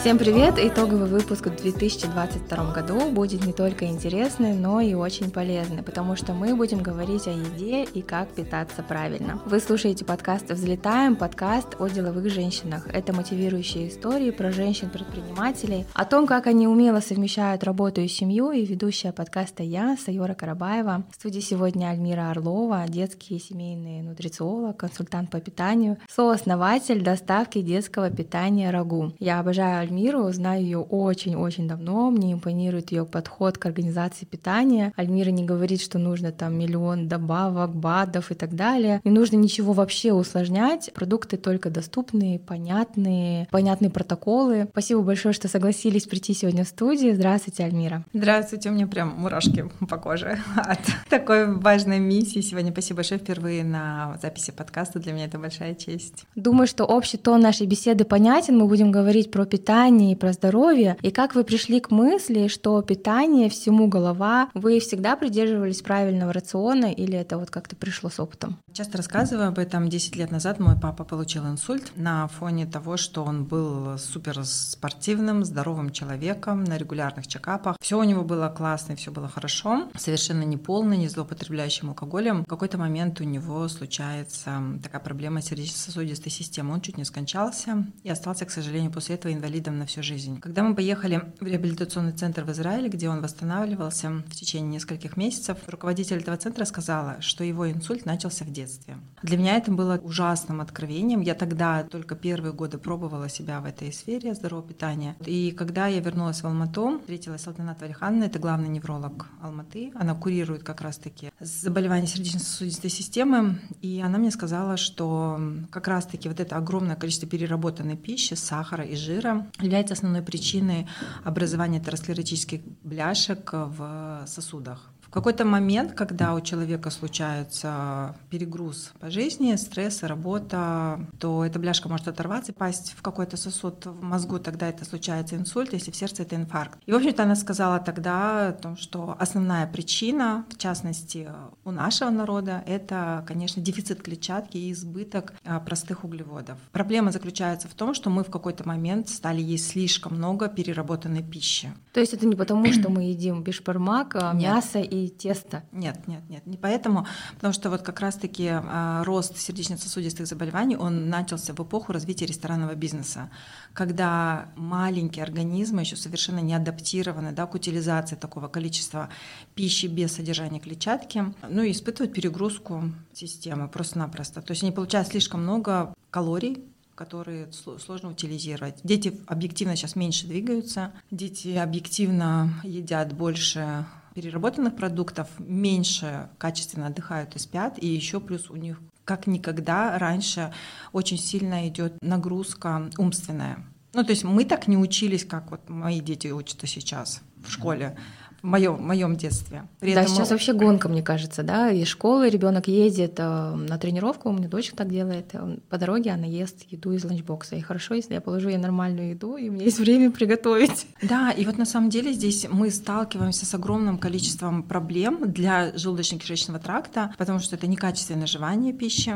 Всем привет! Итоговый выпуск в 2022 году будет не только интересный, но и очень полезный, потому что мы будем говорить о еде и как питаться правильно. Вы слушаете подкаст «Взлетаем», подкаст о деловых женщинах. Это мотивирующие истории про женщин-предпринимателей, о том, как они умело совмещают работу и семью, и ведущая подкаста я, Сайора Карабаева. В студии сегодня Альмира Орлова, детский и семейный нутрициолог, консультант по питанию, сооснователь доставки детского питания «Рагу». Я обожаю Альмиру, знаю ее очень-очень давно, мне импонирует ее подход к организации питания. Альмира не говорит, что нужно там миллион добавок, БАДов и так далее. Не нужно ничего вообще усложнять, продукты только доступные, понятные, понятные протоколы. Спасибо большое, что согласились прийти сегодня в студию. Здравствуйте, Альмира. Здравствуйте, у меня прям мурашки по коже от такой важной миссии. Сегодня спасибо большое впервые на записи подкаста. Для меня это большая честь. Думаю, что общий тон нашей беседы понятен. Мы будем говорить про питание питании, про здоровье, и как вы пришли к мысли, что питание всему голова, вы всегда придерживались правильного рациона или это вот как-то пришло с опытом? Часто рассказываю об этом. 10 лет назад мой папа получил инсульт на фоне того, что он был супер спортивным, здоровым человеком на регулярных чекапах. Все у него было классно, все было хорошо, совершенно не полный, не злоупотребляющим алкоголем. В какой-то момент у него случается такая проблема сердечно-сосудистой системы. Он чуть не скончался и остался, к сожалению, после этого инвалидом инвалидом на всю жизнь. Когда мы поехали в реабилитационный центр в Израиле, где он восстанавливался в течение нескольких месяцев, руководитель этого центра сказала, что его инсульт начался в детстве. Для меня это было ужасным откровением. Я тогда только первые годы пробовала себя в этой сфере здорового питания. И когда я вернулась в Алмату, встретилась с Алтанат Валиханной, это главный невролог Алматы. Она курирует как раз-таки заболевания сердечно-сосудистой системы. И она мне сказала, что как раз-таки вот это огромное количество переработанной пищи, сахара и жира является основной причиной образования атеросклеротических бляшек в сосудах. В какой-то момент, когда у человека случается перегруз по жизни, стресс, работа, то эта бляшка может оторваться и пасть в какой-то сосуд в мозгу, тогда это случается инсульт, если в сердце это инфаркт. И, в общем-то, она сказала тогда о том, что основная причина, в частности, у нашего народа, это, конечно, дефицит клетчатки и избыток а, простых углеводов. Проблема заключается в том, что мы в какой-то момент стали есть слишком много переработанной пищи. То есть это не потому, что мы едим бешбармак, а мясо и тесто? Нет, нет, нет, не поэтому, потому что вот как раз-таки а, рост сердечно-сосудистых заболеваний, он начался в эпоху развития ресторанного бизнеса, когда маленькие организмы еще совершенно не адаптированы да, к утилизации такого количества пищи без содержания клетчатки, ну и испытывают перегрузку системы просто-напросто. То есть они получают слишком много калорий, которые сложно утилизировать. Дети объективно сейчас меньше двигаются, дети объективно едят больше переработанных продуктов, меньше качественно отдыхают и спят, и еще плюс у них как никогда раньше очень сильно идет нагрузка умственная. Ну, то есть мы так не учились, как вот мои дети учатся сейчас в школе в моем, в моем детстве. При да, этом... сейчас вообще гонка, мне кажется, да, из школы ребенок едет э, на тренировку, у меня дочка так делает, по дороге она ест еду из ланчбокса, и хорошо, если я положу ей нормальную еду, и у меня есть время приготовить. Да, и вот на самом деле здесь мы сталкиваемся с огромным количеством проблем для желудочно-кишечного тракта, потому что это некачественное жевание пищи,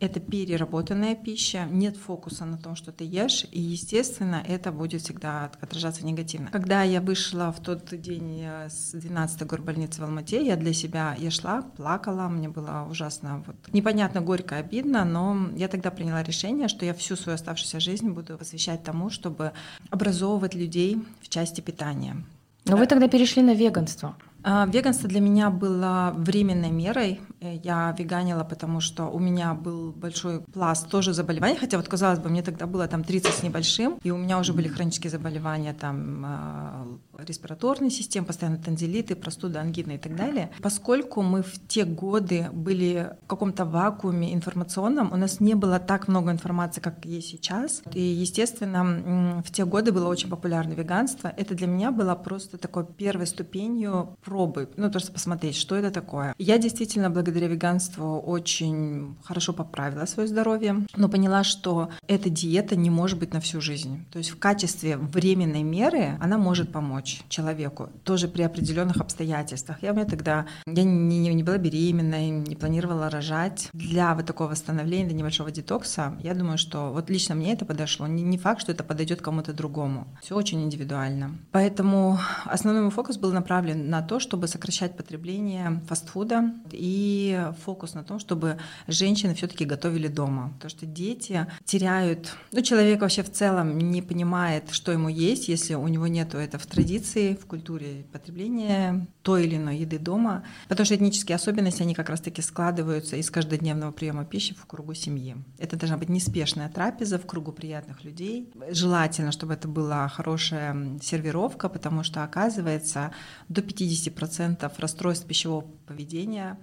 это переработанная пища, нет фокуса на том, что ты ешь, и, естественно, это будет всегда отражаться негативно. Когда я вышла в тот день э, с 12-й горбольницы в Алмате, я для себя, я шла, плакала, мне было ужасно, вот, непонятно, горько, обидно, но я тогда приняла решение, что я всю свою оставшуюся жизнь буду посвящать тому, чтобы образовывать людей в части питания. Но вы тогда перешли на веганство. А, веганство для меня было временной мерой. Э, я веганила, потому что у меня был большой пласт тоже заболеваний, хотя вот казалось бы, мне тогда было там 30 с небольшим, и у меня уже были хронические заболевания, там а, респираторной системы, постоянно танзелиты, простуда, ангины и так далее. Поскольку мы в те годы были в каком-то вакууме информационном, у нас не было так много информации, как есть сейчас. И, естественно, в те годы было очень популярно веганство. Это для меня было просто такой первой ступенью про пробы, ну просто посмотреть, что это такое. Я действительно благодаря веганству очень хорошо поправила свое здоровье, но поняла, что эта диета не может быть на всю жизнь. То есть в качестве временной меры она может помочь человеку, тоже при определенных обстоятельствах. Я у меня тогда, я не, не, не была беременной, не планировала рожать. Для вот такого восстановления, для небольшого детокса, я думаю, что вот лично мне это подошло. Не, не факт, что это подойдет кому-то другому. Все очень индивидуально. Поэтому основной мой фокус был направлен на то, чтобы сокращать потребление фастфуда и фокус на том, чтобы женщины все-таки готовили дома. Потому что дети теряют, ну, человек вообще в целом не понимает, что ему есть, если у него нет это в традиции, в культуре потребления той или иной еды дома, потому что этнические особенности, они как раз-таки складываются из каждодневного приема пищи в кругу семьи. Это должна быть неспешная трапеза в кругу приятных людей. Желательно, чтобы это была хорошая сервировка, потому что, оказывается, до 50% расстройств пищевого поведения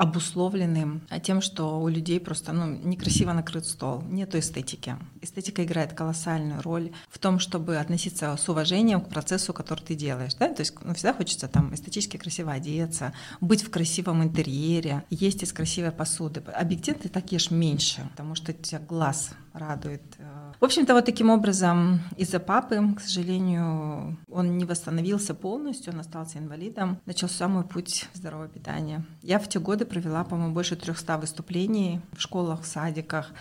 обусловлены тем, что у людей просто ну, некрасиво накрыт стол, нет эстетики. Эстетика играет колоссальную роль в том, чтобы относиться с уважением к процессу, который ты делаешь. Да? То есть ну, всегда хочется там эстетически красиво одеться, быть в красивом интерьере, есть из красивой посуды. Объективно ты так ешь меньше, потому что тебя глаз радует. В общем-то, вот таким образом из-за папы, к сожалению, он не восстановился полностью, он остался инвалидом. Начался мой путь здорового питания. Я в те годы провела, по-моему, больше 300 выступлений в школах, в садиках,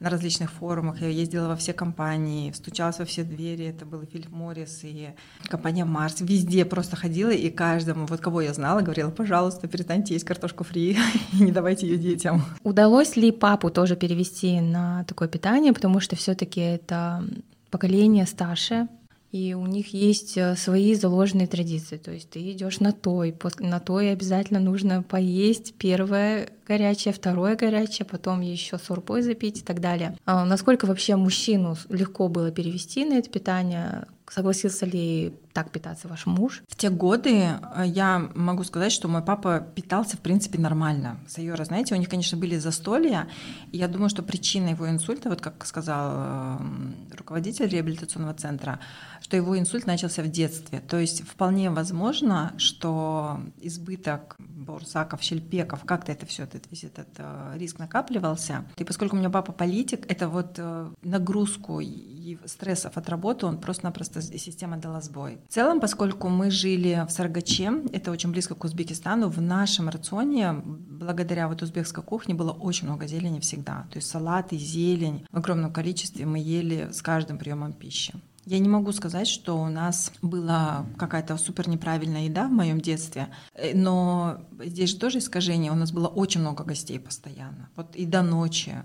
на различных форумах. Я ездила во все компании, стучалась во все двери. Это был и Филипп Моррис, и компания Марс. Везде просто ходила и каждому, вот кого я знала, говорила, пожалуйста, перестаньте есть картошку фри и не давайте ее детям. Удалось ли папу тоже перевести на такое питание, потому что все таки это поколение старше, и у них есть э, свои заложенные традиции. То есть ты идешь на той, на той обязательно нужно поесть первое горячее, второе горячее, потом еще сорпой запить и так далее. А насколько вообще мужчину легко было перевести на это питание? Согласился ли так питаться ваш муж? В те годы э, я могу сказать, что мой папа питался, в принципе, нормально. Сайора, знаете, у них, конечно, были застолья, и я думаю, что причина его инсульта, вот как сказал эм, руководитель реабилитационного центра, что его инсульт начался в детстве. То есть вполне возможно, что избыток бурсаков, щельпеков, как-то это все, этот, весь этот э, риск накапливался. И поскольку у меня папа политик, это вот э, нагрузку и стрессов от работы, он просто-напросто система дала сбой. В целом, поскольку мы жили в Саргаче, это очень близко к Узбекистану, в нашем рационе, благодаря вот узбекской кухне, было очень много зелени всегда. То есть салаты, зелень в огромном количестве мы ели с каждым приемом пищи. Я не могу сказать, что у нас была какая-то супер неправильная еда в моем детстве, э, но здесь же тоже искажение. У нас было очень много гостей постоянно. Вот и до ночи.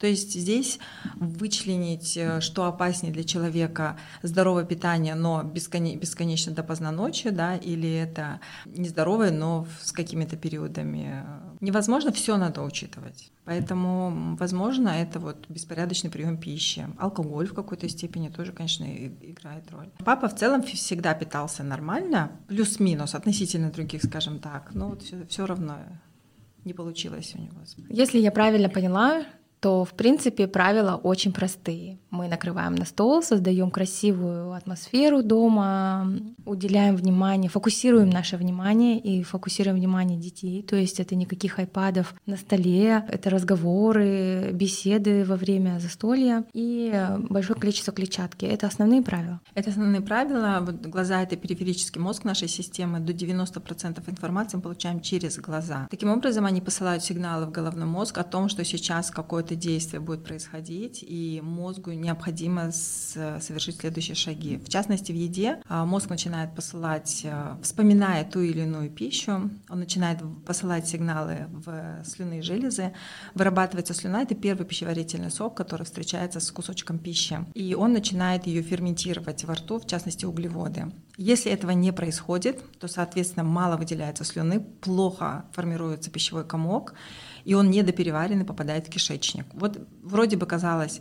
То есть здесь вычленить, э, что опаснее для человека, здоровое питание, но бесконечно допоздна ночи, да, или это нездоровое, но с какими-то периодами. Невозможно, все надо учитывать. Поэтому, возможно, это вот беспорядочный прием пищи. Алкоголь в какой-то степени тоже, конечно, играет роль. Папа в целом всегда питался нормально, плюс-минус относительно других, скажем так, но вот все, все равно не получилось у него. Если я правильно поняла, то, в принципе, правила очень простые. Мы накрываем на стол, создаем красивую атмосферу дома, уделяем внимание, фокусируем наше внимание и фокусируем внимание детей. То есть это никаких айпадов на столе, это разговоры, беседы во время застолья и большое количество клетчатки. Это основные правила. Это основные правила. Вот глаза — это периферический мозг нашей системы. До 90% информации мы получаем через глаза. Таким образом, они посылают сигналы в головной мозг о том, что сейчас какой-то какое-то действие будет происходить, и мозгу необходимо совершить следующие шаги. В частности, в еде а, мозг начинает посылать, а, вспоминая ту или иную пищу, он начинает посылать сигналы в слюнные железы, вырабатывается слюна, это первый пищеварительный сок, который встречается с кусочком пищи, и он начинает ее ферментировать во рту, в частности углеводы. Если этого не происходит, то, соответственно, мало выделяется слюны, плохо формируется пищевой комок, и он недопереваренный попадает в кишечник. Вот вроде бы казалось,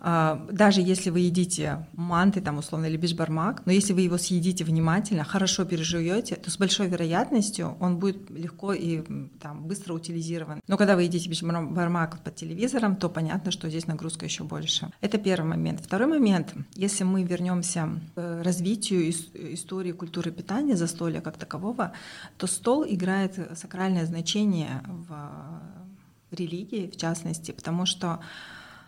а, даже если вы едите манты, там, условно, или бишбармак, но если вы его съедите внимательно, хорошо пережуете, то с большой вероятностью он будет легко и там, быстро утилизирован. Но когда вы едите бишбармак под телевизором, то понятно, что здесь нагрузка еще больше. Это первый момент. Второй момент, если мы вернемся к развитию истории культуры питания, застолья как такового, то стол играет сакральное значение в религии, в частности, потому что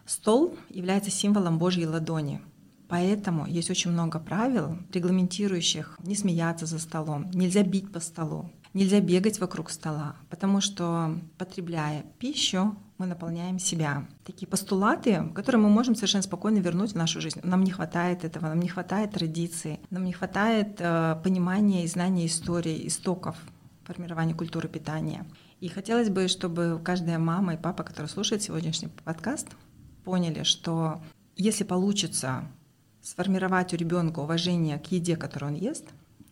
Стол является символом Божьей ладони. Поэтому есть очень много правил, регламентирующих не смеяться за столом, нельзя бить по столу, нельзя бегать вокруг стола, потому что, потребляя пищу, мы наполняем себя. Такие постулаты, которые мы можем совершенно спокойно вернуть в нашу жизнь. Нам не хватает этого, нам не хватает традиции, нам не хватает э, понимания и знания истории, истоков формирования культуры питания. И хотелось бы, чтобы каждая мама и папа, который слушает сегодняшний подкаст, поняли, что если получится сформировать у ребенка уважение к еде, которую он ест,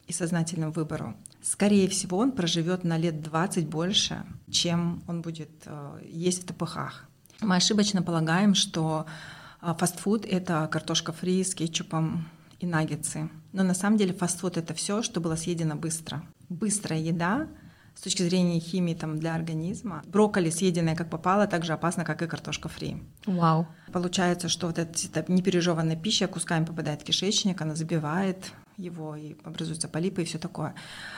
и сознательному выбору, скорее всего, он проживет на лет 20 больше, чем он будет э, есть в ТПХ. Мы ошибочно полагаем, что э, фастфуд — это картошка фри с кетчупом и наггетсы. Но на самом деле фастфуд — это все, что было съедено быстро. Быстрая еда с точки зрения химии там, для организма. Брокколи, съеденное как попало, так же опасно, как и картошка фри. Вау. Получается, что вот эта, эта непережеванная пища кусками попадает в кишечник, она забивает его, и образуются полипы и все такое.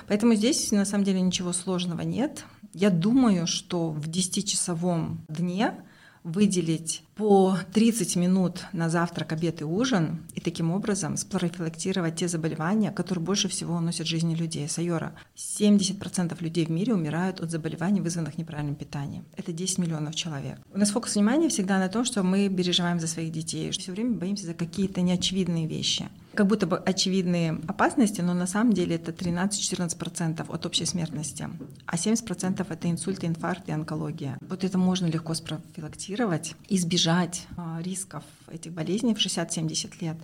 Поэтому здесь на самом деле ничего сложного нет. Я думаю, что в 10-часовом дне выделить по 30 минут на завтрак, обед и ужин, и таким образом спрофилактировать те заболевания, которые больше всего уносят жизни людей. Сайора, 70% людей в мире умирают от заболеваний, вызванных неправильным питанием. Это 10 миллионов человек. У нас фокус внимания всегда на том, что мы переживаем за своих детей, все время боимся за какие-то неочевидные вещи как будто бы очевидные опасности, но на самом деле это 13-14% от общей смертности, а 70% это инсульт, инфаркт и онкология. Вот это можно легко спрофилактировать, избежать а, рисков этих болезней в 60-70 лет,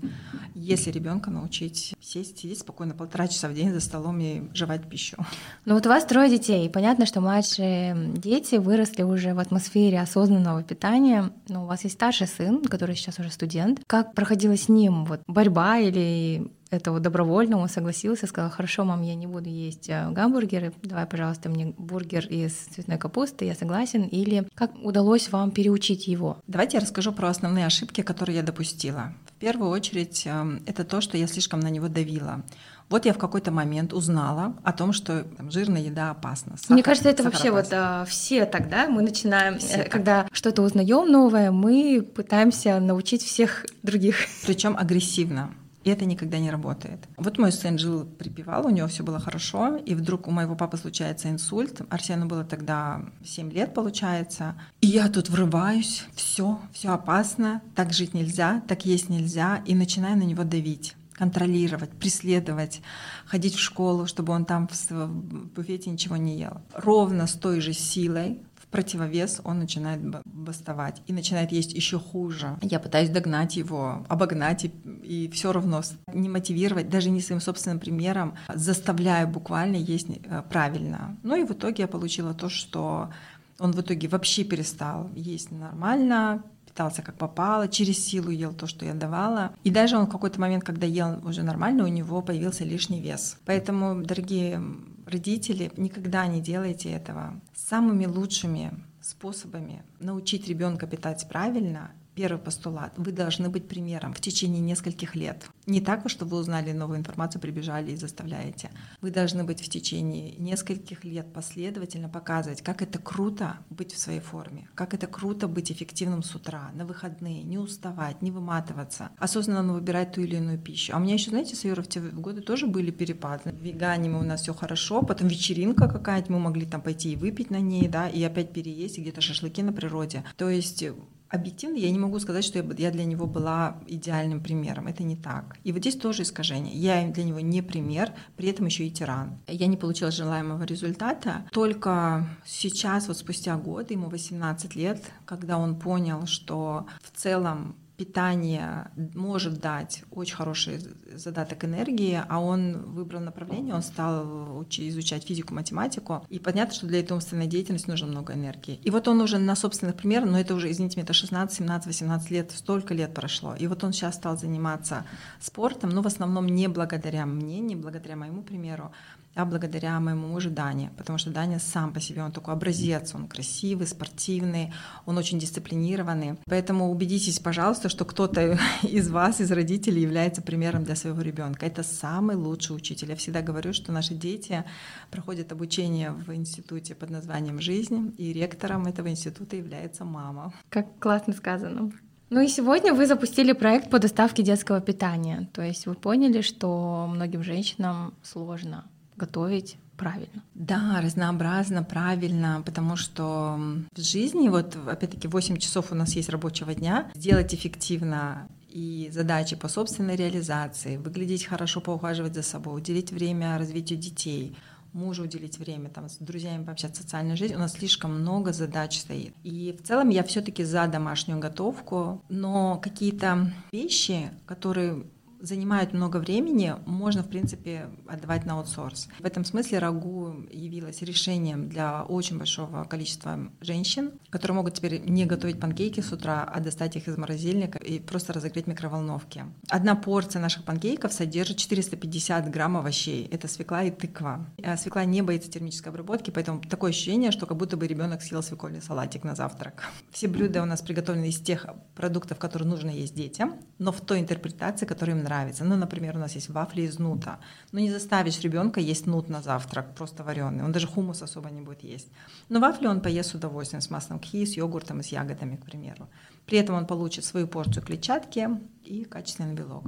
если ребенка научить сесть, сидеть спокойно полтора часа в день за столом и жевать пищу. Ну вот у вас трое детей, понятно, что младшие дети выросли уже в атмосфере осознанного питания, но у вас есть старший сын, который сейчас уже студент. Как проходила с ним вот борьба или это вот добровольно он согласился, сказал, хорошо, мам, я не буду есть э, гамбургеры, давай, пожалуйста, мне бургер из цветной капусты, я согласен. Или как удалось вам переучить его? Давайте я расскажу про основные ошибки, которые я допустила. В первую очередь, эм, это то, что я слишком на него давила. Вот я в какой-то момент узнала о том, что там, жирная еда опасна. Сахар, Мне кажется, это вообще опасен. вот а, все тогда мы начинаем, все э, когда что-то узнаем новое, мы пытаемся научить всех других. Причем агрессивно. И это никогда не работает. Вот мой сын жил, припевал, у него все было хорошо, и вдруг у моего папы случается инсульт. Арсену было тогда 7 лет, получается. И я тут врываюсь, все, все опасно, так жить нельзя, так есть нельзя, и начинаю на него давить контролировать, преследовать, ходить в школу, чтобы он там в буфете ничего не ел. Ровно с той же силой противовес он начинает бастовать и начинает есть еще хуже. Я пытаюсь догнать его, обогнать и, и все равно не мотивировать, даже не своим собственным примером, заставляю буквально есть э, правильно. Ну и в итоге я получила то, что он в итоге вообще перестал есть нормально, питался как попало, через силу ел то, что я давала. И даже он в какой-то момент, когда ел уже нормально, у него появился лишний вес. Поэтому, дорогие родители, никогда не делайте этого. Самыми лучшими способами научить ребенка питать правильно Первый постулат. Вы должны быть примером в течение нескольких лет. Не так, что вы узнали новую информацию, прибежали и заставляете. Вы должны быть в течение нескольких лет последовательно показывать, как это круто быть в своей форме, как это круто быть эффективным с утра, на выходные, не уставать, не выматываться, осознанно выбирать ту или иную пищу. А у меня еще, знаете, с в те годы тоже были перепады. В вегане у нас все хорошо, потом вечеринка какая-то, мы могли там пойти и выпить на ней, да, и опять переесть, и где-то шашлыки на природе. То есть объективно я не могу сказать, что я для него была идеальным примером. Это не так. И вот здесь тоже искажение. Я для него не пример, при этом еще и тиран. Я не получила желаемого результата. Только сейчас, вот спустя год, ему 18 лет, когда он понял, что в целом питание может дать очень хороший задаток энергии, а он выбрал направление, он стал изучать физику, математику, и понятно, что для этой умственной деятельности нужно много энергии. И вот он уже на собственных примерах, но это уже, извините меня, это 16, 17, 18 лет, столько лет прошло, и вот он сейчас стал заниматься спортом, но в основном не благодаря мне, не благодаря моему примеру, а благодаря моему мужу Дане, потому что Даня сам по себе, он такой образец, он красивый, спортивный, он очень дисциплинированный. Поэтому убедитесь, пожалуйста, что кто-то из вас, из родителей является примером для своего ребенка. Это самый лучший учитель. Я всегда говорю, что наши дети проходят обучение в институте под названием «Жизнь», и ректором этого института является мама. Как классно сказано. Ну и сегодня вы запустили проект по доставке детского питания. То есть вы поняли, что многим женщинам сложно готовить правильно. Да, разнообразно, правильно, потому что в жизни, вот опять-таки 8 часов у нас есть рабочего дня, сделать эффективно и задачи по собственной реализации, выглядеть хорошо, поухаживать за собой, уделить время развитию детей, мужу уделить время, там, с друзьями пообщаться, социальной жизнь. У нас слишком много задач стоит. И в целом я все таки за домашнюю готовку, но какие-то вещи, которые занимают много времени, можно, в принципе, отдавать на аутсорс. В этом смысле рагу явилось решением для очень большого количества женщин, которые могут теперь не готовить панкейки с утра, а достать их из морозильника и просто разогреть в микроволновке. Одна порция наших панкейков содержит 450 грамм овощей. Это свекла и тыква. А свекла не боится термической обработки, поэтому такое ощущение, что как будто бы ребенок съел свекольный салатик на завтрак. Все блюда у нас приготовлены из тех продуктов, которые нужно есть детям, но в той интерпретации, которая им нравится. Ну, например, у нас есть вафли из нута. Ну, не заставишь ребенка есть нут на завтрак, просто вареный. Он даже хумус особо не будет есть. Но вафли он поест с удовольствием, с маслом кхи, с йогуртом и с ягодами, к примеру. При этом он получит свою порцию клетчатки и качественный белок.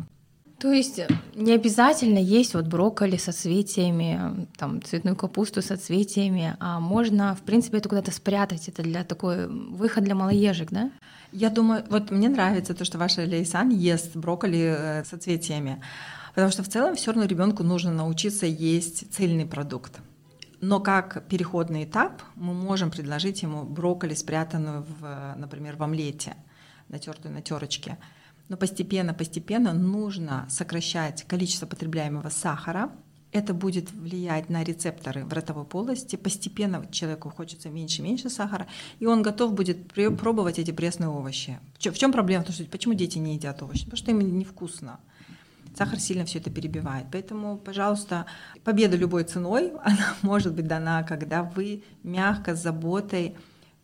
То есть не обязательно есть вот брокколи со цветиями, там цветную капусту со цветиями, а можно, в принципе, это куда-то спрятать. Это для такой выход для малоежек, да? Я думаю, вот мне нравится то, что ваша Лейсан ест брокколи э, со цветиями, потому что в целом все равно ребенку нужно научиться есть цельный продукт. Но как переходный этап мы можем предложить ему брокколи, спрятанную, в, например, в омлете, натертую на терочке. Но постепенно-постепенно нужно сокращать количество потребляемого сахара. Это будет влиять на рецепторы в ротовой полости. Постепенно человеку хочется меньше-меньше сахара, и он готов будет пробовать эти пресные овощи. В чем проблема? Потому что почему дети не едят овощи? Потому что им невкусно. Сахар сильно все это перебивает. Поэтому, пожалуйста, победа любой ценой, она может быть дана, когда вы мягко, с заботой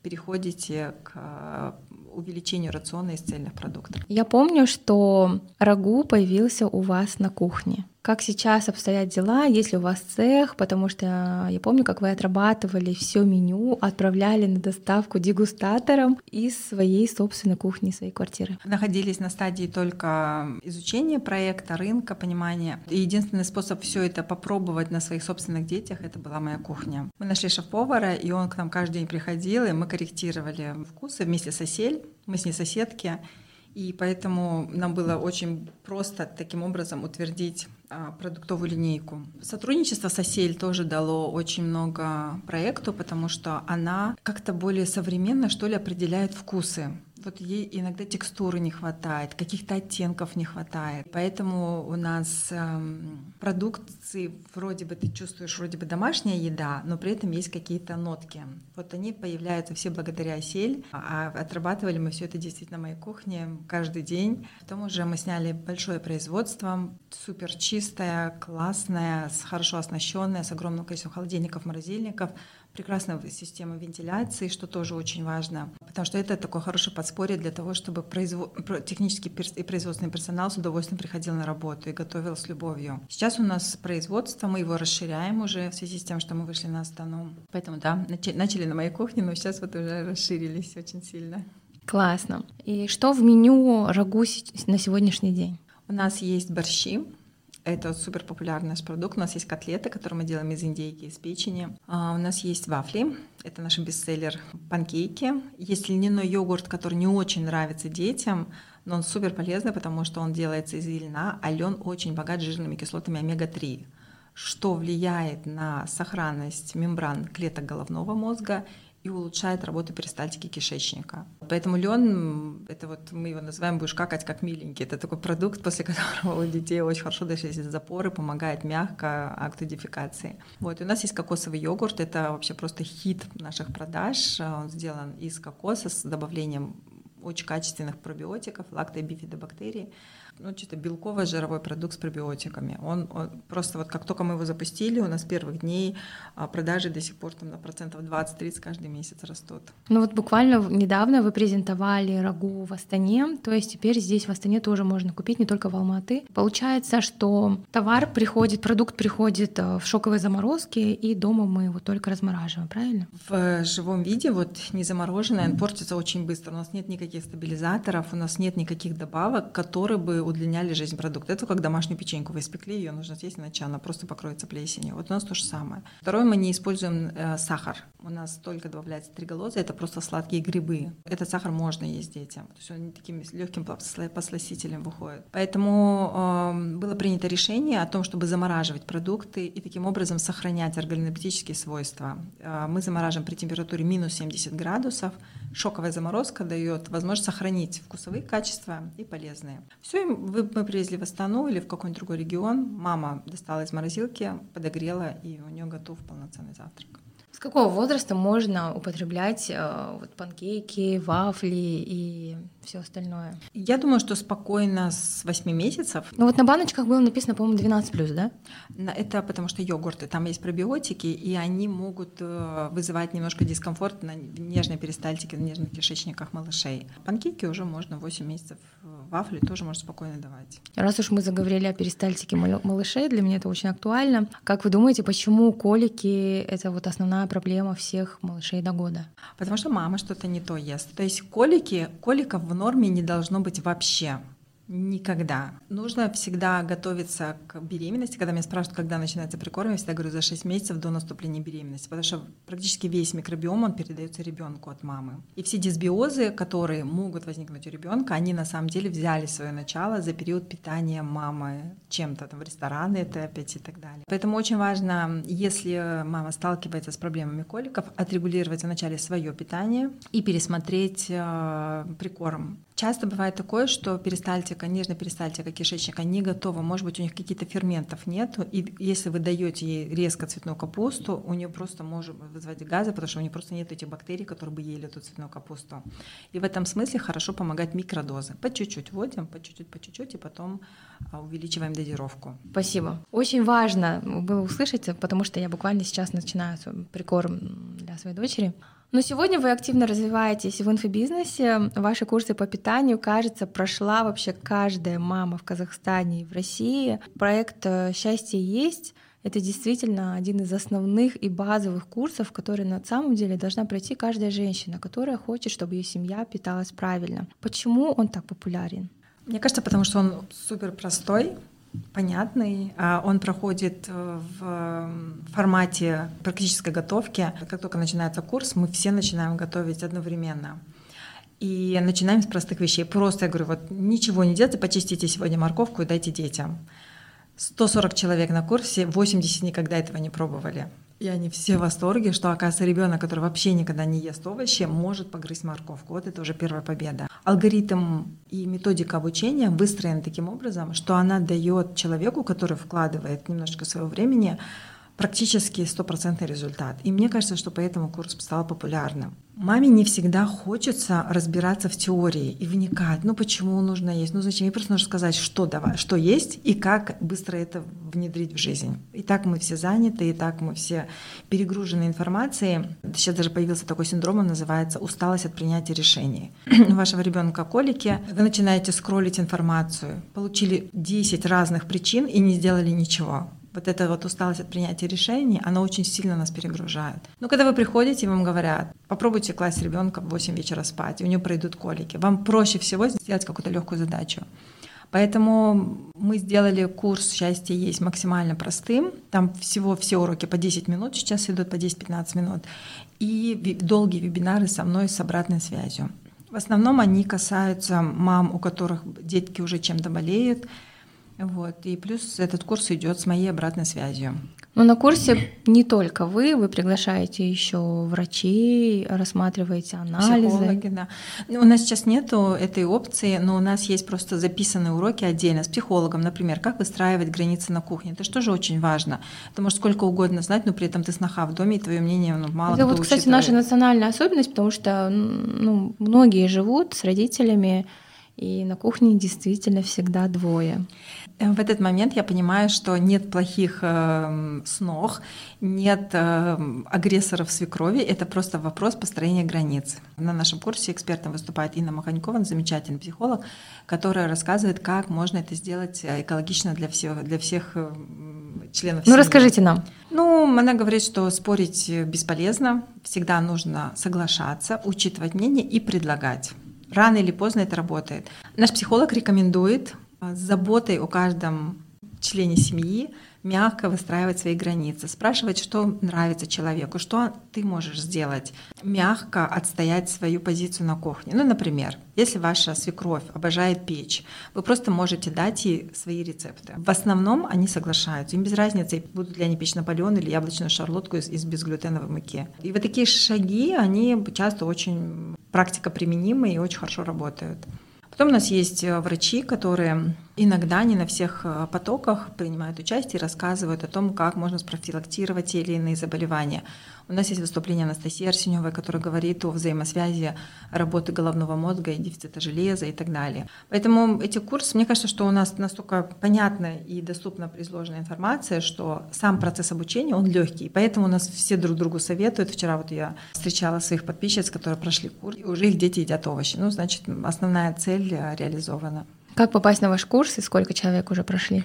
переходите к увеличению рациона из цельных продуктов. Я помню, что рагу появился у вас на кухне. Как сейчас обстоят дела, если у вас цех, потому что я помню, как вы отрабатывали все меню, отправляли на доставку дегустаторам из своей собственной кухни, своей квартиры. Находились на стадии только изучения проекта, рынка, понимания. И единственный способ все это попробовать на своих собственных детях, это была моя кухня. Мы нашли шеф-повара, и он к нам каждый день приходил, и мы корректировали вкусы вместе с Осель, мы с ней соседки, и поэтому нам было очень просто таким образом утвердить продуктовую линейку. Сотрудничество с Осель тоже дало очень много проекту, потому что она как-то более современно, что ли, определяет вкусы вот ей иногда текстуры не хватает, каких-то оттенков не хватает. Поэтому у нас эм, продукции вроде бы ты чувствуешь, вроде бы домашняя еда, но при этом есть какие-то нотки. Вот они появляются все благодаря сель, а отрабатывали мы все это действительно на моей кухне каждый день. Потом уже мы сняли большое производство, супер чистое, классное, хорошо оснащенное, с огромным количеством холодильников, морозильников прекрасная система вентиляции, что тоже очень важно, потому что это такое хорошее подспорье для того, чтобы производ... технический и производственный персонал с удовольствием приходил на работу и готовил с любовью. Сейчас у нас производство, мы его расширяем уже в связи с тем, что мы вышли на Астану. Поэтому да, начали на моей кухне, но сейчас вот уже расширились очень сильно. Классно. И что в меню рагу на сегодняшний день? У нас есть борщи, это супер популярный продукт. У нас есть котлеты, которые мы делаем из индейки, из печени. А у нас есть вафли. Это наш бестселлер. Панкейки. Есть льняной йогурт, который не очень нравится детям, но он супер полезный, потому что он делается из льна, а лен очень богат жирными кислотами омега-3 что влияет на сохранность мембран клеток головного мозга и улучшает работу перистальтики кишечника. Поэтому лен, это вот мы его называем будешь какать как миленький. Это такой продукт, после которого у детей очень хорошо даже если запоры, помогает мягко акту. Вот, и у нас есть кокосовый йогурт, это вообще просто хит наших продаж. Он сделан из кокоса с добавлением очень качественных пробиотиков, лактобифидобактерий ну, что-то белковый жировой продукт с пробиотиками. Он, он просто вот как только мы его запустили, у нас первых дней а, продажи до сих пор там на процентов 20-30 каждый месяц растут. Ну вот буквально недавно вы презентовали рагу в Астане, то есть теперь здесь в Астане тоже можно купить, не только в Алматы. Получается, что товар приходит, продукт приходит э, в шоковой заморозке, и дома мы его только размораживаем, правильно? В живом виде, вот не замороженное, он портится очень быстро. У нас нет никаких стабилизаторов, у нас нет никаких добавок, которые бы удлиняли жизнь продукта. Это как домашнюю печеньку вы испекли, ее нужно съесть, иначе она просто покроется плесенью. Вот у нас то же самое. Второе, мы не используем э, сахар. У нас только добавляется триголоза, это просто сладкие грибы. Этот сахар можно есть детям. То есть он таким легким посластителем выходит. Поэтому э, было принято решение о том, чтобы замораживать продукты и таким образом сохранять органолептические свойства. Э, мы замораживаем при температуре минус 70 градусов. Шоковая заморозка дает возможность сохранить вкусовые качества и полезные. Все, мы привезли в Астану или в какой-нибудь другой регион, мама достала из морозилки, подогрела, и у нее готов полноценный завтрак. С какого возраста можно употреблять э, вот, панкейки, вафли и все остальное? Я думаю, что спокойно с 8 месяцев. Ну вот на баночках было написано, по-моему, 12+, да? Это потому что йогурты, там есть пробиотики, и они могут э, вызывать немножко дискомфорт на нежной перистальтике, на нежных кишечниках малышей. Панкейки уже можно 8 месяцев, вафли тоже можно спокойно давать. Раз уж мы заговорили о перистальтике малышей, для меня это очень актуально. Как вы думаете, почему колики — это вот основная основная проблема всех малышей до года. Потому что мама что-то не то ест. То есть колики, коликов в норме не должно быть вообще. Никогда. Нужно всегда готовиться к беременности. Когда меня спрашивают, когда начинается прикорм, я всегда говорю за 6 месяцев до наступления беременности, потому что практически весь микробиом он передается ребенку от мамы. И все дисбиозы, которые могут возникнуть у ребенка, они на самом деле взяли свое начало за период питания мамы чем-то там в рестораны, это опять и так далее. Поэтому очень важно, если мама сталкивается с проблемами коликов, отрегулировать вначале свое питание и пересмотреть э, прикорм Часто бывает такое, что перистальтика, нежная перистальтика кишечника не готова, может быть, у них каких-то ферментов нет, и если вы даете ей резко цветную капусту, у нее просто может вызвать газы, потому что у нее просто нет этих бактерий, которые бы ели эту цветную капусту. И в этом смысле хорошо помогать микродозы. По чуть-чуть вводим, по чуть-чуть, по чуть-чуть, и потом а, увеличиваем дозировку. Спасибо. Очень важно было услышать, потому что я буквально сейчас начинаю прикорм для своей дочери. Но сегодня вы активно развиваетесь в инфобизнесе. Ваши курсы по питанию, кажется, прошла вообще каждая мама в Казахстане и в России. Проект э, «Счастье есть» это действительно один из основных и базовых курсов, который на самом деле должна пройти каждая женщина, которая хочет, чтобы ее семья питалась правильно. Почему он так популярен? Мне кажется, потому что он супер простой, понятный. А он проходит э, в формате практической готовки. Как только начинается курс, мы все начинаем готовить одновременно. И начинаем с простых вещей. Просто я говорю, вот ничего не делайте, почистите сегодня морковку и дайте детям. 140 человек на курсе, 80 никогда этого не пробовали. И они все в восторге, что, оказывается, ребенок, который вообще никогда не ест овощи, может погрызть морковку. Вот это уже первая победа. Алгоритм и методика обучения выстроен таким образом, что она дает человеку, который вкладывает немножко своего времени, практически стопроцентный результат. И мне кажется, что поэтому курс стал популярным. Маме не всегда хочется разбираться в теории и вникать, ну почему нужно есть, ну зачем, ей просто нужно сказать, что, давай, что есть и как быстро это внедрить в жизнь. И так мы все заняты, и так мы все перегружены информацией. Сейчас даже появился такой синдром, он называется усталость от принятия решений. У вашего ребенка колики, вы начинаете скроллить информацию, получили 10 разных причин и не сделали ничего вот эта вот усталость от принятия решений, она очень сильно нас перегружает. Но когда вы приходите, вам говорят, попробуйте класть ребенка в 8 вечера спать, у него пройдут колики. Вам проще всего сделать какую-то легкую задачу. Поэтому мы сделали курс «Счастье есть» максимально простым. Там всего все уроки по 10 минут, сейчас идут по 10-15 минут. И долгие вебинары со мной с обратной связью. В основном они касаются мам, у которых детки уже чем-то болеют, вот. И плюс этот курс идет с моей обратной связью. Но на курсе не только вы, вы приглашаете еще врачей, рассматриваете анализы. Психологи, да. У нас сейчас нету этой опции, но у нас есть просто записанные уроки отдельно с психологом, например, как выстраивать границы на кухне. Это же тоже очень важно. Ты можешь сколько угодно знать, но при этом ты сноха в доме, и твое мнение ну, мало Это вот, кстати, учитывает. наша национальная особенность, потому что ну, многие живут с родителями, и на кухне действительно всегда двое. Э, в этот момент я понимаю, что нет плохих э, снов, нет э, агрессоров свекрови, это просто вопрос построения границ. На нашем курсе экспертом выступает Инна Маханькова, замечательный психолог, которая рассказывает, как можно это сделать экологично для всех, для всех э, членов Ну, семьи. расскажите нам. Ну, она говорит, что спорить бесполезно, всегда нужно соглашаться, учитывать мнение и предлагать. Рано или поздно это работает. Наш психолог рекомендует а, с заботой о каждом члене семьи мягко выстраивать свои границы, спрашивать, что нравится человеку, что ты можешь сделать, мягко отстоять свою позицию на кухне. Ну, например, если ваша свекровь обожает печь, вы просто можете дать ей свои рецепты. В основном они соглашаются. Им без разницы, будут ли они печь Наполеон или яблочную шарлотку из, из безглютеновой муки. И вот такие шаги, они часто очень практика применимы и очень хорошо работают. Потом у нас есть э, врачи, которые иногда не на всех э, потоках принимают участие и рассказывают о том, как можно спрофилактировать те или иные заболевания. У нас есть выступление Анастасии Арсеневой, которая говорит о взаимосвязи работы головного мозга и дефицита железа и так далее. Поэтому эти курсы, мне кажется, что у нас настолько понятна и доступна изложенная информация, что сам процесс обучения, он легкий. Поэтому у нас все друг другу советуют. Вчера вот я встречала своих подписчиц, которые прошли курс, и уже их дети едят овощи. Ну, значит, основная цель э, реализована. Как попасть на ваш курс и сколько человек уже прошли?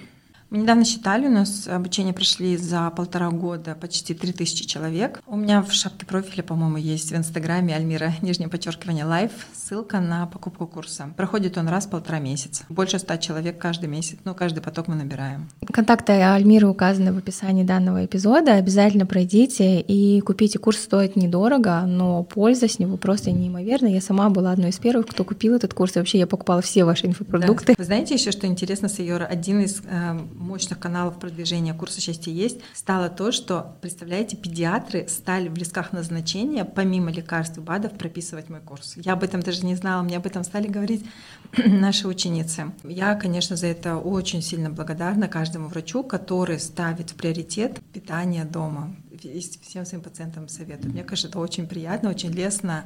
Мы недавно считали, у нас обучение прошли за полтора года почти 3000 человек. У меня в шапке профиля, по-моему, есть в Инстаграме Альмира, нижнее подчеркивание, live, ссылка на покупку курса. Проходит он раз в полтора месяца. Больше ста человек каждый месяц, ну, каждый поток мы набираем. Контакты Альмиры указаны в описании данного эпизода. Обязательно пройдите и купите. Курс стоит недорого, но польза с него просто неимоверная. Я сама была одной из первых, кто купил этот курс. И вообще я покупала все ваши инфопродукты. Да. Вы знаете еще, что интересно, Сайора? Один из э, мощных каналов продвижения курса «Счастье есть» стало то, что, представляете, педиатры стали в листках назначения, помимо лекарств и БАДов, прописывать мой курс. Я об этом даже не знала, мне об этом стали говорить наши ученицы. Я, конечно, за это очень сильно благодарна каждому врачу, который ставит в приоритет питание дома и всем своим пациентам советую. Мне кажется, это очень приятно, очень лестно,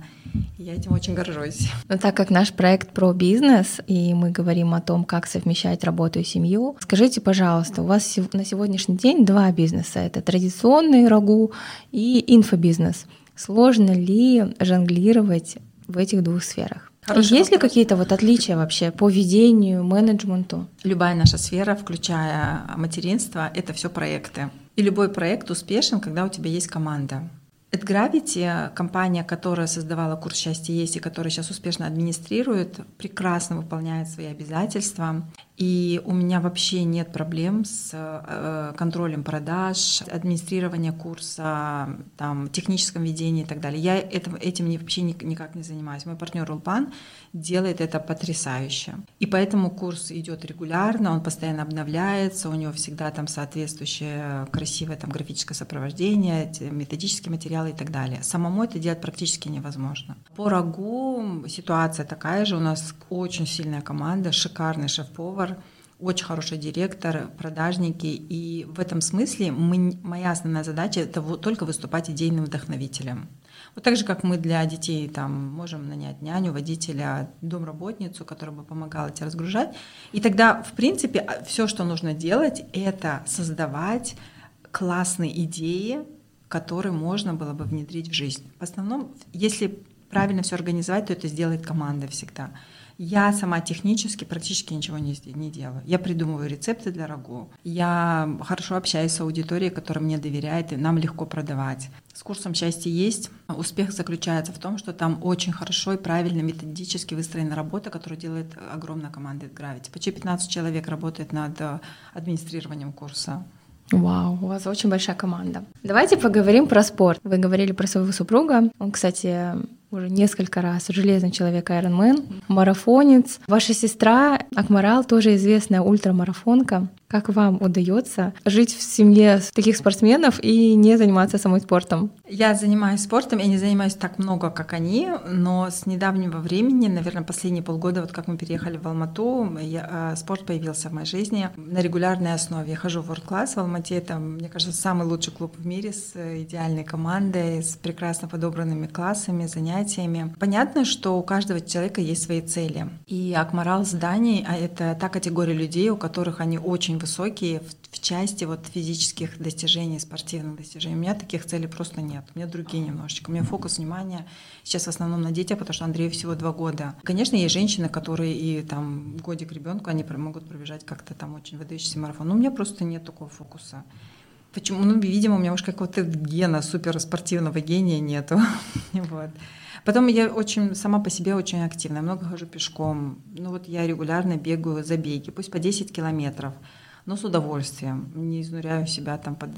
и я этим очень горжусь. Но так как наш проект про бизнес, и мы говорим о том, как совмещать работу и семью, скажите, пожалуйста, у вас на сегодняшний день два бизнеса. Это традиционный рагу и инфобизнес. Сложно ли жонглировать в этих двух сферах? Хороший Есть вопрос. ли какие-то вот отличия вообще по ведению, менеджменту? Любая наша сфера, включая материнство, это все проекты. И любой проект успешен, когда у тебя есть команда. AdGravity, компания, которая создавала курс «Счастье есть» и которая сейчас успешно администрирует, прекрасно выполняет свои обязательства. И у меня вообще нет проблем с э, контролем продаж, администрированием курса, там, техническом ведении и так далее. Я этим, этим вообще никак не занимаюсь. Мой партнер Улпан делает это потрясающе. И поэтому курс идет регулярно, он постоянно обновляется, у него всегда там соответствующее красивое там, графическое сопровождение, методические материалы и так далее. Самому это делать практически невозможно. По рагу ситуация такая же. У нас очень сильная команда, шикарный шеф-повар, повар, очень хороший директор, продажники. И в этом смысле мы, моя основная задача это только выступать идейным вдохновителем. Вот так же, как мы для детей там, можем нанять няню, водителя, домработницу, которая бы помогала тебе разгружать. И тогда, в принципе, а, все, что нужно делать, это создавать классные идеи, которые можно было бы внедрить в жизнь. В основном, если правильно все организовать, то это сделает команда всегда. Я сама технически практически ничего не, не делаю. Я придумываю рецепты для рагу. Я хорошо общаюсь с аудиторией, которая мне доверяет, и нам легко продавать. С курсом «Счастье есть» успех заключается в том, что там очень хорошо и правильно методически выстроена работа, которую делает огромная команда Gravity. Почти 15 человек работает над э, администрированием курса. Вау, у вас очень большая команда. Давайте поговорим про спорт. Вы говорили про своего супруга. Он, кстати, уже несколько раз железный человек Ironman, марафонец. Ваша сестра Акмарал тоже известная ультрамарафонка. Как вам удается жить в семье таких спортсменов и не заниматься самой спортом? Я занимаюсь спортом, я не занимаюсь так много, как они, но с недавнего времени, наверное, последние полгода, вот как мы переехали в Алмату, я, э, спорт появился в моей жизни на регулярной основе. Я хожу в World Class в Алмате, это, мне кажется, самый лучший клуб в мире с э, идеальной командой, с прекрасно подобранными классами, занятиями. Понятно, что у каждого человека есть свои цели. И Акмарал зданий а это та категория людей, у которых они очень высокие в, в части вот физических достижений, спортивных достижений. У меня таких целей просто нет. У меня другие немножечко. У меня фокус внимания сейчас в основном на детях, потому что Андрею всего два года. Конечно, есть женщины, которые и там годик ребенку, они могут пробежать как-то там очень выдающийся марафон. Но у меня просто нет такого фокуса. Почему? Ну, видимо, у меня уж какого-то гена суперспортивного гения нету. вот. Потом я очень сама по себе очень активная, много хожу пешком. Ну вот я регулярно бегаю забеги, пусть по 10 километров, но с удовольствием. Не изнуряю себя там под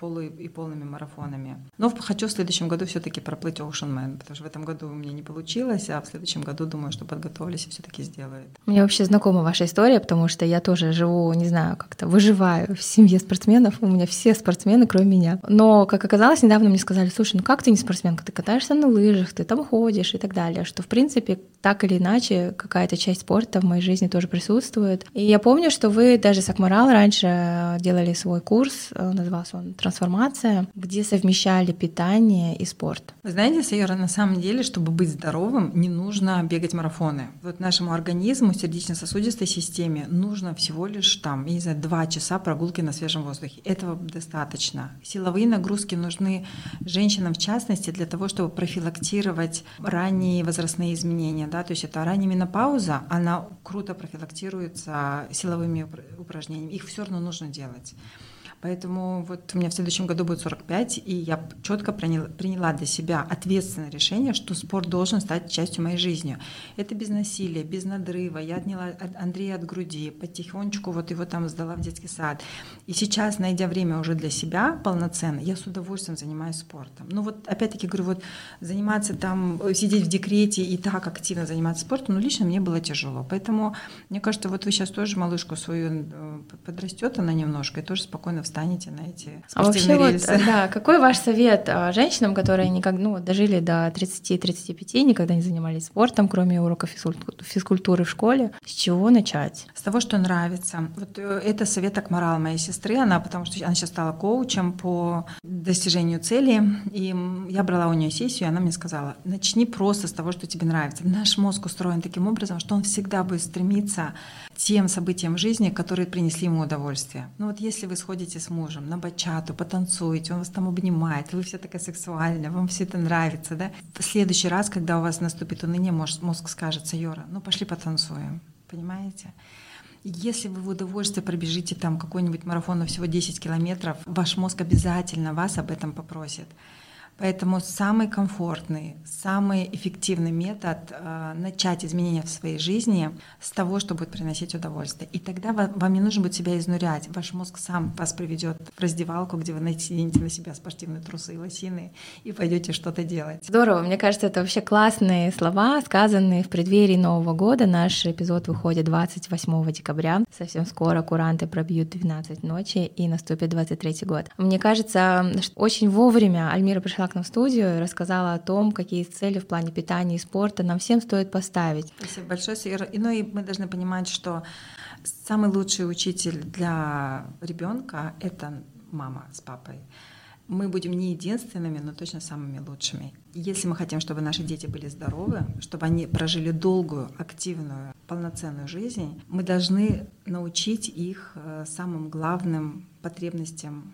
полу и полными марафонами. Но хочу в следующем году все-таки проплыть Man, потому что в этом году у меня не получилось, а в следующем году думаю, что подготовлюсь и все-таки сделаю. Мне вообще знакома ваша история, потому что я тоже живу, не знаю, как-то выживаю в семье спортсменов. У меня все спортсмены, кроме меня. Но, как оказалось, недавно мне сказали, слушай, ну как ты не спортсменка? Ты катаешься на лыжах, ты там ходишь и так далее. Что, в принципе, так или иначе, какая-то часть спорта в моей жизни тоже присутствует. И я помню, что вы даже с Акмарал раньше делали свой курс, э, назывался он трансформация, где совмещали питание и спорт. Вы знаете, Сайора, на самом деле, чтобы быть здоровым, не нужно бегать марафоны. Вот нашему организму, сердечно-сосудистой системе нужно всего лишь там, не знаю, два часа прогулки на свежем воздухе. Этого достаточно. Силовые нагрузки нужны женщинам в частности для того, чтобы профилактировать ранние возрастные изменения. Да? То есть это ранняя менопауза, она круто профилактируется силовыми упражнениями. Их все равно нужно делать. Поэтому вот у меня в следующем году будет 45, и я четко приняла, для себя ответственное решение, что спорт должен стать частью моей жизни. Это без насилия, без надрыва. Я отняла Андрея от груди, потихонечку вот его там сдала в детский сад. И сейчас, найдя время уже для себя полноценно, я с удовольствием занимаюсь спортом. Ну вот опять-таки говорю, вот заниматься там, сидеть в декрете и так активно заниматься спортом, ну лично мне было тяжело. Поэтому мне кажется, вот вы сейчас тоже малышку свою э, подрастет она немножко и тоже спокойно встанете на эти а вообще рельсы. Вот, да, какой ваш совет а, женщинам, которые никак, ну, дожили до 30-35, никогда не занимались спортом, кроме уроков физкультуры в школе? С чего начать? С того, что нравится. Вот э, это совет Акмарал моей сестры, она, потому что она сейчас стала коучем по достижению цели, и я брала у нее сессию, и она мне сказала, начни просто с того, что тебе нравится. Наш мозг устроен таким образом, что он всегда будет стремиться тем событиям в жизни, которые принесли ему удовольствие. Ну вот если вы сходите с мужем на бачату, потанцуете, он вас там обнимает, вы все такая сексуальная, вам все это нравится, да? В следующий раз, когда у вас наступит уныние, мозг скажет, Сайора, ну пошли потанцуем, понимаете? Если вы в удовольствие пробежите там какой-нибудь марафон на всего 10 километров, ваш мозг обязательно вас об этом попросит. Поэтому самый комфортный, самый эффективный метод э, начать изменения в своей жизни с того, что будет приносить удовольствие. И тогда вам, не нужно будет себя изнурять. Ваш мозг сам вас приведет в раздевалку, где вы наденете на себя спортивные трусы и лосины и пойдете что-то делать. Здорово. Мне кажется, это вообще классные слова, сказанные в преддверии Нового года. Наш эпизод выходит 28 декабря. Совсем скоро куранты пробьют 12 ночи и наступит 23 год. Мне кажется, очень вовремя Альмира пришла в студию и рассказала о том, какие цели в плане питания и спорта нам всем стоит поставить. Спасибо большое, Сера. И, ну и мы должны понимать, что самый лучший учитель для ребенка — это мама с папой. Мы будем не единственными, но точно самыми лучшими. Если мы хотим, чтобы наши дети были здоровы, чтобы они прожили долгую, активную, полноценную жизнь, мы должны научить их э, самым главным потребностям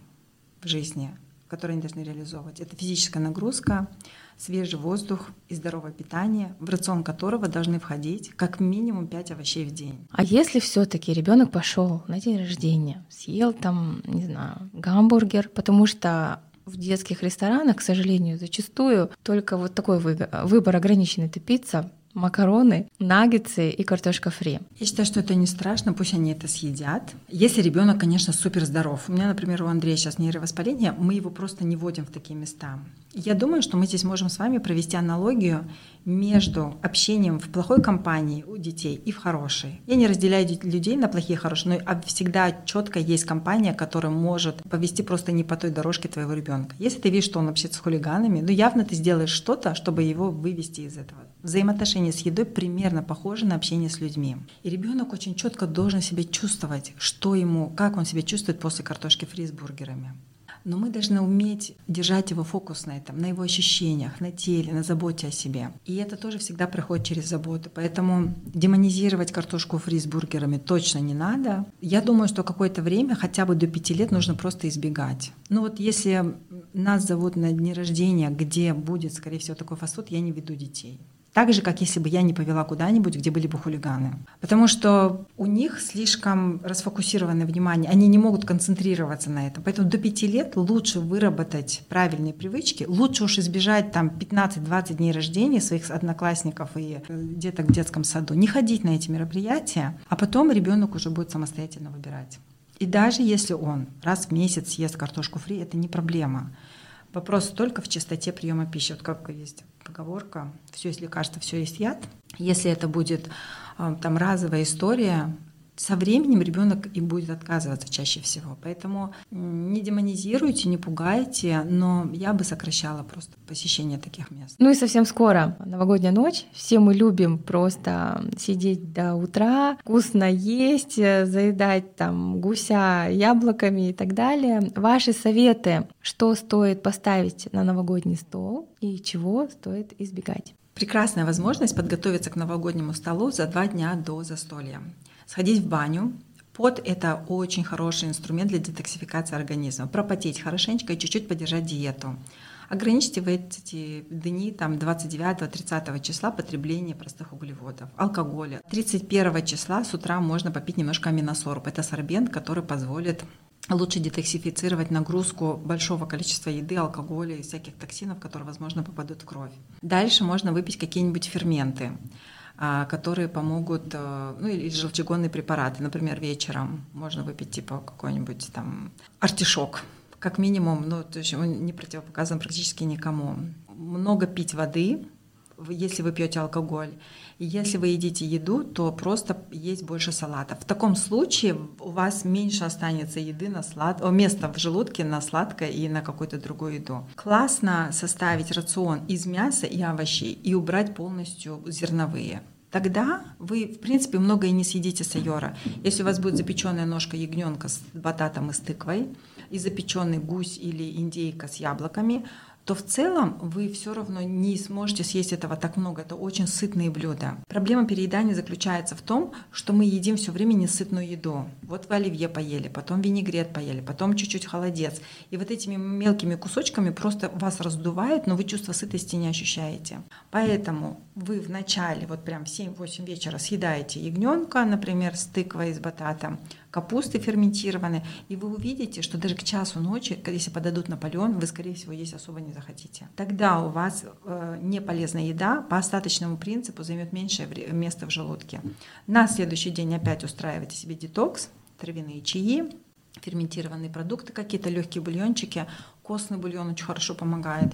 в жизни — которые они должны реализовывать. Это физическая нагрузка, свежий воздух и здоровое питание, в рацион которого должны входить как минимум 5 овощей в день. А если все-таки ребенок пошел на день рождения, съел там, не знаю, гамбургер, потому что в детских ресторанах, к сожалению, зачастую только вот такой выбор ограниченный это пицца, макароны, наггетсы и картошка фри. Я считаю, что это не страшно, пусть они это съедят. Если ребенок, конечно, супер здоров. У меня, например, у Андрея сейчас нейровоспаление, мы его просто не водим в такие места. Я думаю, что мы здесь можем с вами провести аналогию между общением в плохой компании у детей и в хорошей. Я не разделяю людей на плохие и хорошие, но всегда четко есть компания, которая может повести просто не по той дорожке твоего ребенка. Если ты видишь, что он общается с хулиганами, ну явно ты сделаешь что-то, чтобы его вывести из этого. Взаимоотношения с едой примерно похожи на общение с людьми. И ребенок очень четко должен себя чувствовать, что ему, как он себя чувствует после картошки фри с бургерами но мы должны уметь держать его фокус на этом, на его ощущениях, на теле, на заботе о себе. И это тоже всегда проходит через заботу. Поэтому демонизировать картошку фри с бургерами точно не надо. Я думаю, что какое-то время, хотя бы до пяти лет, нужно просто избегать. Ну вот если нас зовут на дни рождения, где будет, скорее всего, такой фастфуд, я не веду детей. Так же, как если бы я не повела куда-нибудь, где были бы хулиганы. Потому что у них слишком расфокусированное внимание, они не могут концентрироваться на этом. Поэтому до пяти лет лучше выработать правильные привычки, лучше уж избежать там 15-20 дней рождения своих одноклассников и э, деток в детском саду, не ходить на эти мероприятия, а потом ребенок уже будет самостоятельно выбирать. И даже если он раз в месяц ест картошку фри, это не проблема. Вопрос только в чистоте приема пищи. Вот как есть поговорка «все есть лекарство, все есть яд». Если это будет э, там разовая история, со временем ребенок и будет отказываться чаще всего. Поэтому не демонизируйте, не пугайте, но я бы сокращала просто посещение таких мест. Ну и совсем скоро новогодняя ночь. Все мы любим просто сидеть до утра, вкусно есть, заедать там гуся яблоками и так далее. Ваши советы, что стоит поставить на новогодний стол и чего стоит избегать? Прекрасная возможность подготовиться к новогоднему столу за два дня до застолья сходить в баню. Пот – это очень хороший инструмент для детоксификации организма. Пропотеть хорошенечко и чуть-чуть поддержать диету. Ограничьте в эти дни там 29-30 числа потребление простых углеводов, алкоголя. 31 числа с утра можно попить немножко аминосорб. Это сорбент, который позволит лучше детоксифицировать нагрузку большого количества еды, алкоголя и всяких токсинов, которые, возможно, попадут в кровь. Дальше можно выпить какие-нибудь ферменты. А, которые помогут, э, ну или желчегонные препараты, например, вечером можно выпить типа какой-нибудь там артишок, как минимум, ну то есть он не противопоказан практически никому. Много пить воды, если вы пьете алкоголь. Если вы едите еду, то просто есть больше салата. В таком случае у вас меньше останется еды на слад... места в желудке на сладкое и на какую-то другую еду. Классно составить рацион из мяса и овощей и убрать полностью зерновые тогда вы, в принципе, много и не съедите сайора. Если у вас будет запеченная ножка ягненка с бататом и с тыквой, и запеченный гусь или индейка с яблоками, то в целом вы все равно не сможете съесть этого так много. Это очень сытные блюда. Проблема переедания заключается в том, что мы едим все время несытную еду. Вот вы оливье поели, потом винегрет поели, потом чуть-чуть холодец. И вот этими мелкими кусочками просто вас раздувает, но вы чувство сытости не ощущаете. Поэтому вы в начале, вот прям в 7-8 вечера съедаете ягненка, например, с тыквой, с бататом, капусты ферментированные, и вы увидите, что даже к часу ночи, если подадут Наполеон, вы, скорее всего, есть особо не захотите. Тогда у вас э, неполезная еда по остаточному принципу займет меньшее место в желудке. На следующий день опять устраивайте себе детокс, травяные чаи, ферментированные продукты, какие-то легкие бульончики, костный бульон очень хорошо помогает.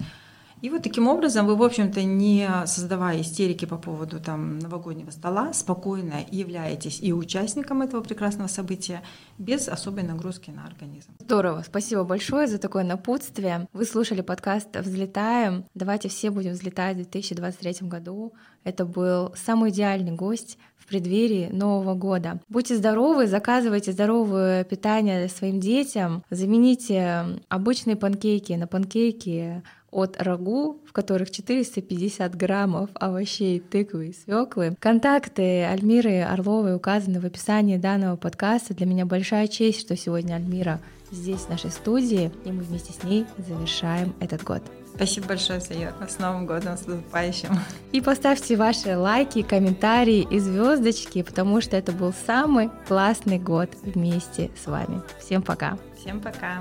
И вот таким образом вы, в общем-то, не создавая истерики по поводу там, новогоднего стола, спокойно являетесь и участником этого прекрасного события без особой нагрузки на организм. Здорово, спасибо большое за такое напутствие. Вы слушали подкаст «Взлетаем». Давайте все будем взлетать в 2023 году. Это был самый идеальный гость в преддверии Нового года. Будьте здоровы, заказывайте здоровое питание своим детям, замените обычные панкейки на панкейки от рагу, в которых 450 граммов овощей, тыквы и свеклы. Контакты Альмиры Орловой указаны в описании данного подкаста. Для меня большая честь, что сегодня Альмира здесь, в нашей студии, и мы вместе с ней завершаем этот год. Спасибо большое, Сая. С Новым годом, с наступающим. И поставьте ваши лайки, комментарии и звездочки, потому что это был самый классный год вместе с вами. Всем пока. Всем пока.